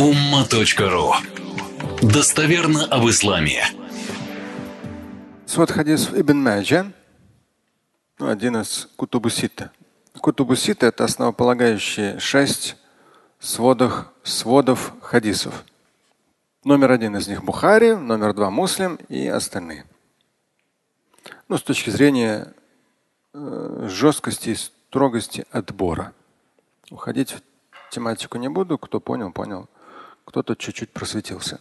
umma.ru Достоверно об исламе. Свод хадис Ибн Маджа, ну, один из Кутубусита. Кутубусита – это основополагающие шесть сводов, сводов хадисов. Номер один из них Бухари, номер два Муслим и остальные. Ну, с точки зрения э, жесткости и строгости отбора. Уходить в тематику не буду. Кто понял, понял. Кто-то чуть-чуть просветился.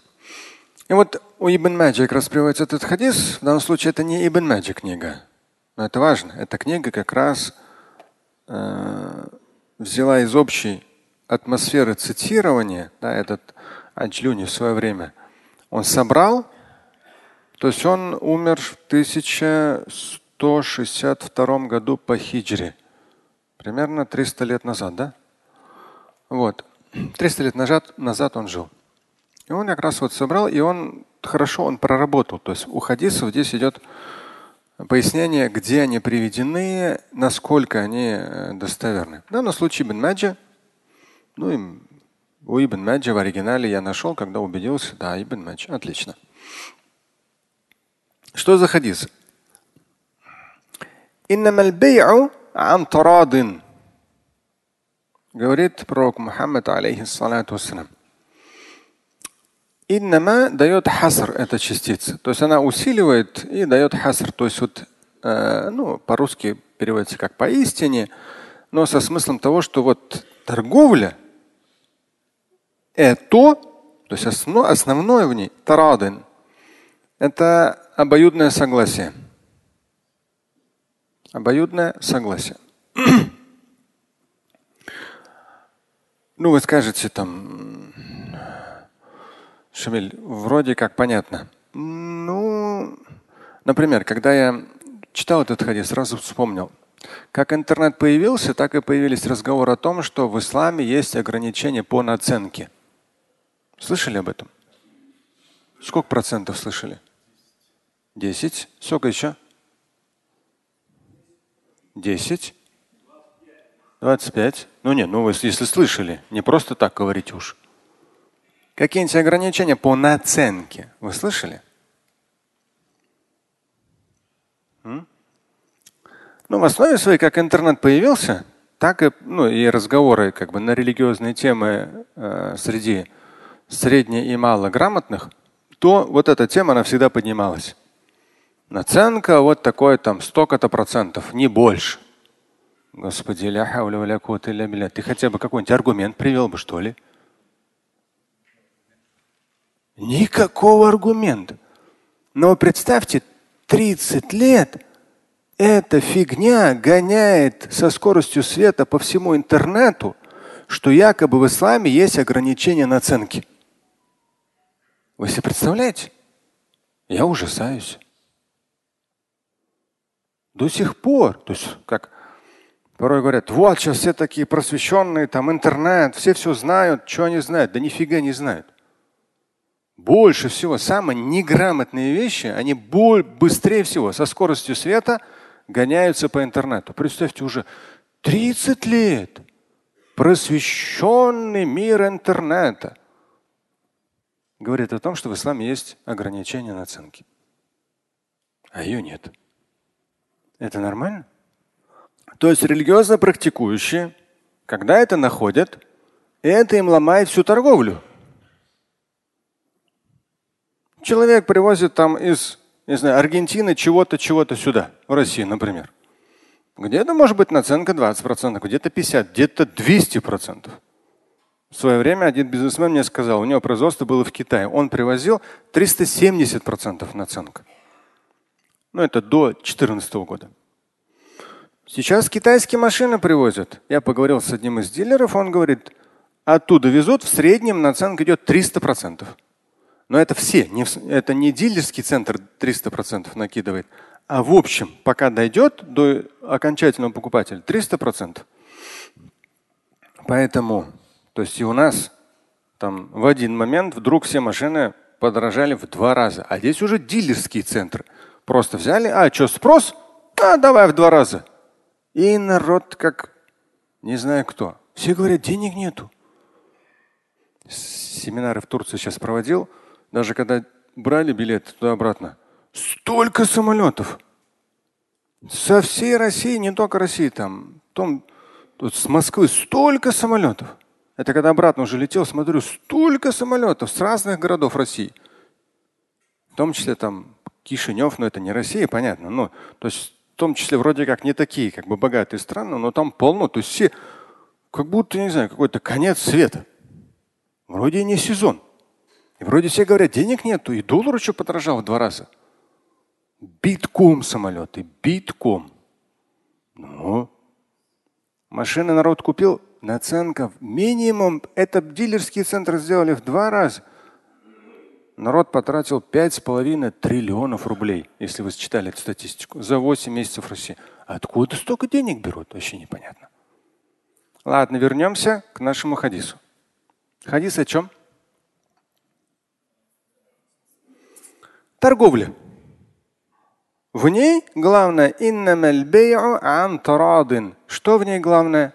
И вот у Ибн Маджи как этот хадис. В данном случае это не Ибн Маджи книга. Но это важно. Эта книга как раз э, взяла из общей атмосферы цитирования, да, этот Аджлюни в свое время, он собрал, то есть он умер в 1162 году по хиджре. Примерно 300 лет назад, да? Вот. 300 лет назад, назад он жил. И он как раз вот собрал, и он хорошо он проработал. То есть у хадисов здесь идет пояснение, где они приведены, насколько они э, достоверны. В данном случае Ибн Маджа, ну и у Ибн Маджа в оригинале я нашел, когда убедился, да, Ибн Маджа, отлично. Что за хадис? Говорит пророк Мухаммад, алейхиссалату вассалам. Иннама дает хаср, эта частица. То есть она усиливает и дает хаср. То есть вот, э, ну, по-русски переводится как поистине, но со смыслом того, что вот торговля это, то есть основное, основное в ней, тарадин, это обоюдное согласие. Обоюдное согласие. Ну, вы скажете там, Шамиль, вроде как понятно. Ну, например, когда я читал этот хадис, сразу вспомнил. Как интернет появился, так и появились разговоры о том, что в исламе есть ограничения по наценке. Слышали об этом? Сколько процентов слышали? Десять. Сколько еще? Десять. 25. Ну нет, ну вы если слышали, не просто так говорите уж. Какие-нибудь ограничения по наценке вы слышали? М? Ну, в основе своей, как интернет появился, так и, ну, и разговоры как бы на религиозные темы э, среди средне и малограмотных, то вот эта тема, она всегда поднималась. Наценка вот такой там столько-то процентов, не больше. Господи, ля хауля ля биля. Ты хотя бы какой-нибудь аргумент привел бы, что ли? Никакого аргумента. Но представьте, 30 лет эта фигня гоняет со скоростью света по всему интернету, что якобы в исламе есть ограничения наценки. Вы себе представляете? Я ужасаюсь. До сих пор, то есть как Порой говорят, вот сейчас все такие просвещенные, там интернет, все все знают, что они знают. Да нифига не знают. Больше всего, самые неграмотные вещи, они быстрее всего, со скоростью света гоняются по интернету. Представьте, уже 30 лет просвещенный мир интернета говорит о том, что в исламе есть ограничение наценки. А ее нет. Это нормально? То есть религиозно практикующие, когда это находят, это им ломает всю торговлю. Человек привозит там из, не знаю, Аргентины чего-то, чего-то сюда, в Россию, например. Где-то может быть наценка 20%, где-то 50%, где-то 200%. В свое время один бизнесмен мне сказал, у него производство было в Китае. Он привозил 370% наценка. Ну, это до 2014 года. Сейчас китайские машины привозят. Я поговорил с одним из дилеров, он говорит, оттуда везут, в среднем наценка идет 300%. Но это все, не, это не дилерский центр 300% накидывает, а в общем, пока дойдет до окончательного покупателя 300%. Поэтому, то есть и у нас там в один момент вдруг все машины подорожали в два раза. А здесь уже дилерский центр. Просто взяли, а что, спрос? А, давай в два раза. И народ как не знаю кто. Все говорят, денег нету. семинары в Турции сейчас проводил, даже когда брали билеты туда-обратно, столько самолетов. Со всей России, не только России, там, том, тут с Москвы столько самолетов. Это когда обратно уже летел, смотрю, столько самолетов с разных городов России. В том числе там Кишинев, но это не Россия, понятно. Но, то есть том числе вроде как не такие, как бы богатые страны, но там полно. То есть все, как будто, не знаю, какой-то конец света. Вроде не сезон. И вроде все говорят, денег нету, и доллар еще подорожал в два раза. Битком самолеты, битком. Ну, машины народ купил, наценка минимум, это дилерский центр сделали в два раза. Народ потратил пять с половиной триллионов рублей, если вы считали эту статистику, за 8 месяцев России. Откуда столько денег берут, вообще непонятно. Ладно, вернемся к нашему хадису. Хадис о чем? Торговля. В ней главное Что в ней главное?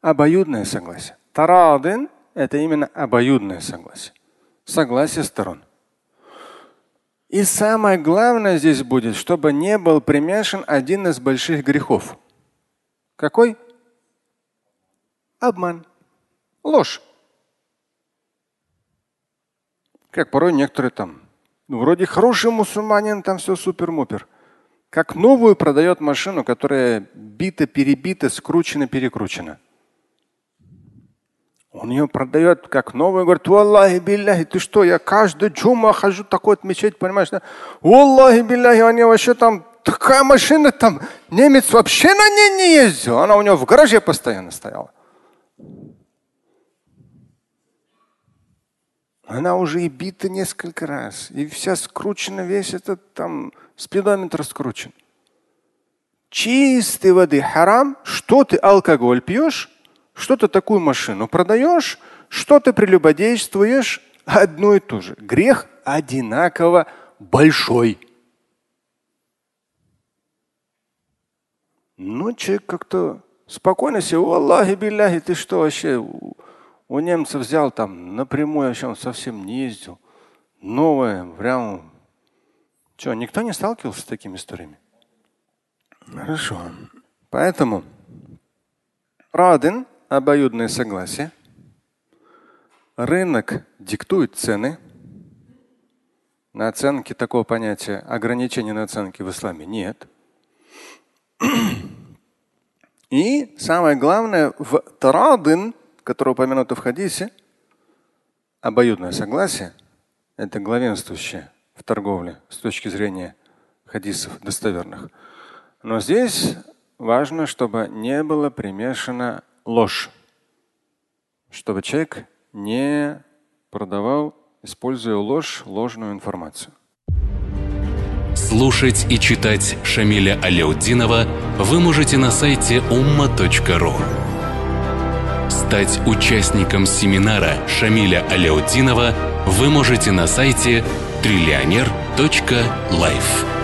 Обоюдное согласие. Тарадин – это именно обоюдное согласие. Согласие сторон. И самое главное здесь будет, чтобы не был примешан один из больших грехов. Какой? Обман. Ложь. Как порой некоторые там ну, вроде хороший мусульманин, там все супер-мупер. Как новую продает машину, которая бита, перебита, скручена, перекручена. Он ее продает как новую, говорит, Аллахи билляхи, ты что, я каждый джума хожу такой отмечать, понимаешь? Да? Аллахи билляхи, они вообще там, такая машина там, немец вообще на ней не ездил, она у него в гараже постоянно стояла. Она уже и бита несколько раз. И вся скручена, весь этот там спидометр скручен. Чистой воды харам. Что ты алкоголь пьешь? Что ты такую машину продаешь? Что ты прелюбодействуешь? Одно и то же. Грех одинаково большой. Ну, человек как-то спокойно себе, Аллахи билляхи, ты что вообще у немцев взял там напрямую, вообще он совсем не ездил. Новое, прям. Что, никто не сталкивался с такими историями? Хорошо. Поэтому Радин – обоюдное согласие. Рынок диктует цены. На оценке такого понятия ограничения на оценки в исламе нет. И самое главное, в тарадин которое упомянуто в хадисе, обоюдное согласие – это главенствующее в торговле с точки зрения хадисов достоверных. Но здесь важно, чтобы не было примешана ложь, чтобы человек не продавал, используя ложь, ложную информацию. Слушать и читать Шамиля Аляутдинова вы можете на сайте umma.ru. Стать участником семинара Шамиля Аляутдинова вы можете на сайте триллионер.life.